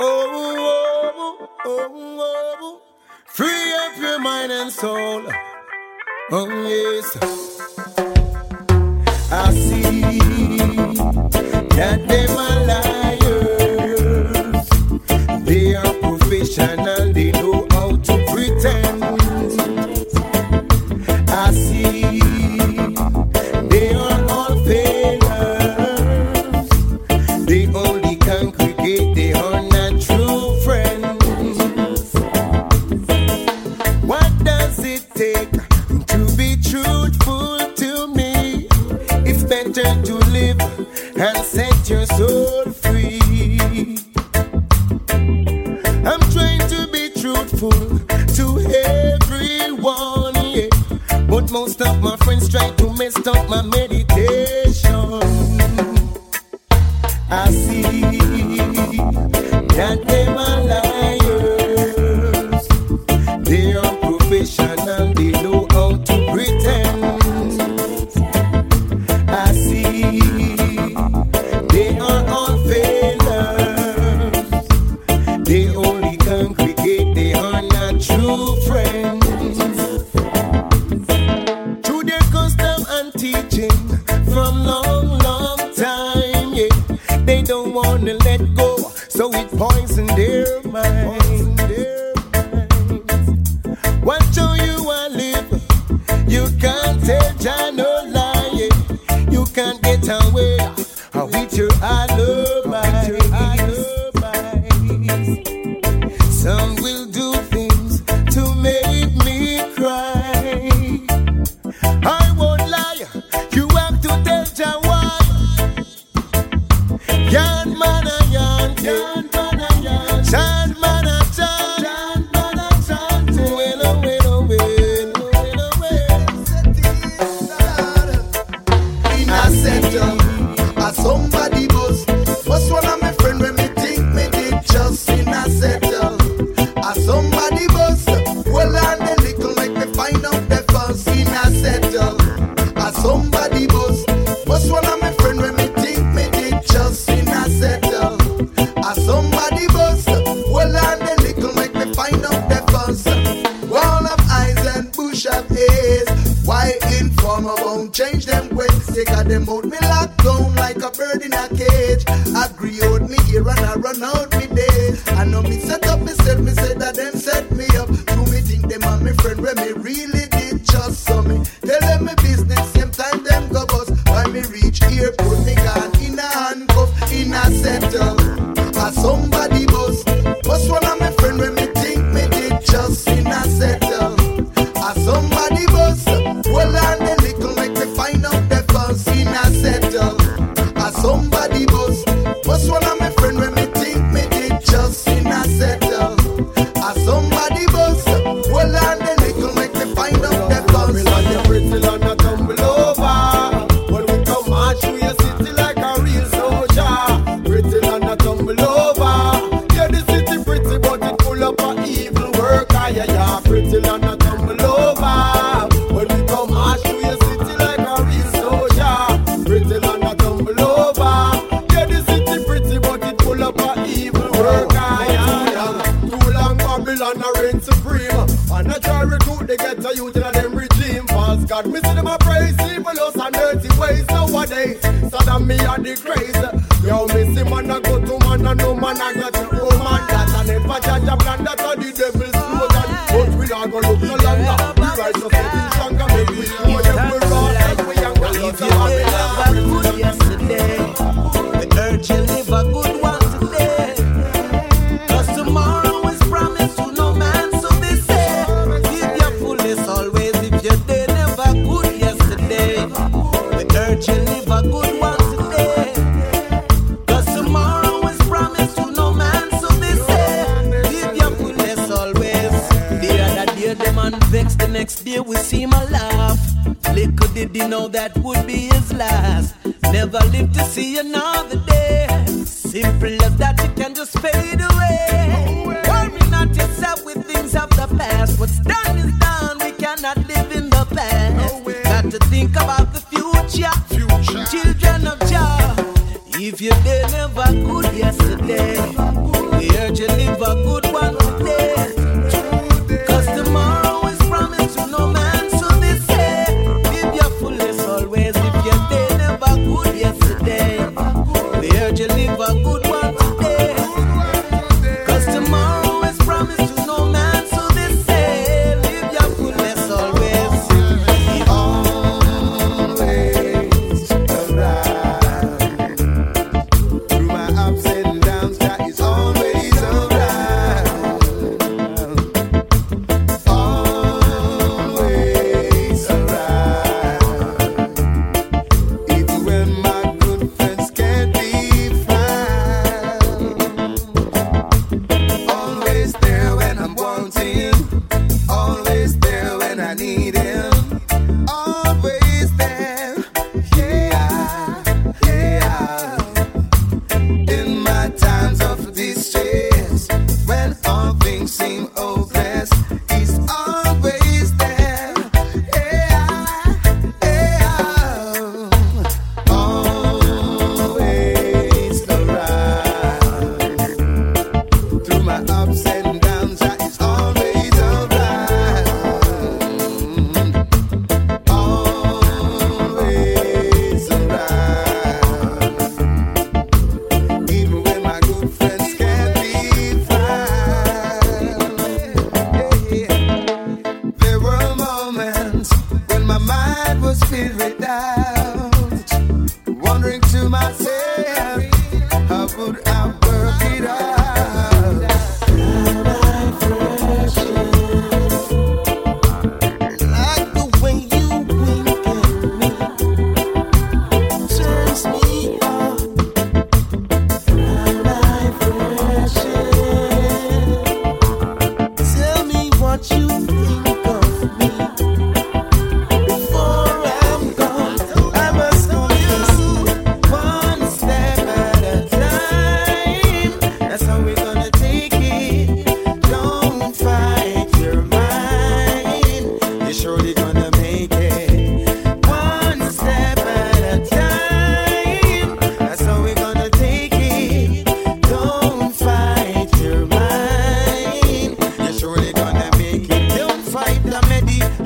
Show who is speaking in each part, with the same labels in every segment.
Speaker 1: Oh, oh, oh, oh, Free up your mind and soul. Oh, yes. I see that they're liars. They are professional. así. Ya te mala. don't want to let go, so it poisoned their mind. Watch how you live? You can't tell John no lying. You can't get away with your I
Speaker 2: love. them out me lock devils know
Speaker 1: but we not gonna
Speaker 3: next day we see my laugh. Little did he know that would be his last. Never live to see another day. Simple as that, you can just fade away. Worry not yourself with things of the past. What's done is done. We cannot live in the past. Got to think about the future. future. Children of Jah. If you did live a good yesterday, we urge you live a good one.
Speaker 1: same, seem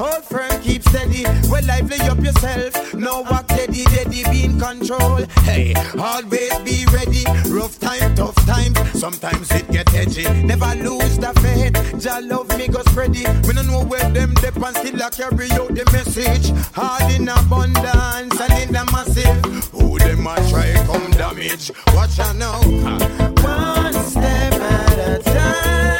Speaker 3: Hold firm, keep steady. Well, lively up yourself. Know what daddy, daddy, be in control. Hey, always be ready. Rough time, tough times. Sometimes it get edgy. Never lose the faith. Jah love me go spread it. We don't know where them dip and still I carry out the message. Hard in abundance and in the massive. Who them a try come damage? Watch out now. One step at a time.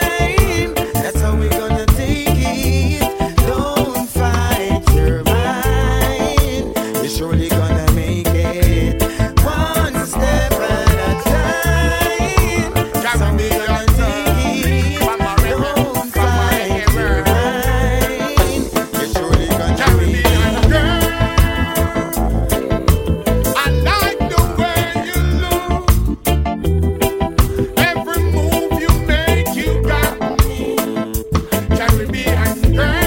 Speaker 4: Yeah.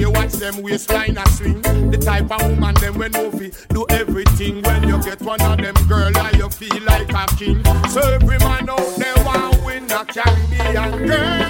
Speaker 4: you watch them waistline a swing. The type of woman them when movie do everything. When you get one of them girl, I you feel like a king. So every man out there want win a can girl.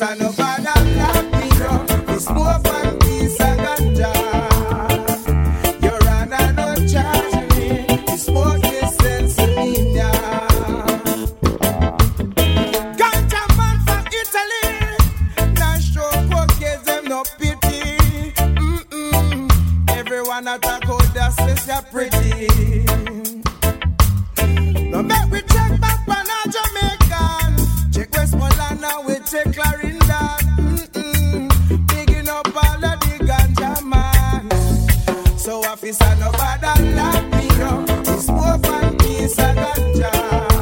Speaker 4: I a no bad and black mirror. It's more So officer no bad and lock me up. It's more
Speaker 5: fun, peace and
Speaker 6: ganja.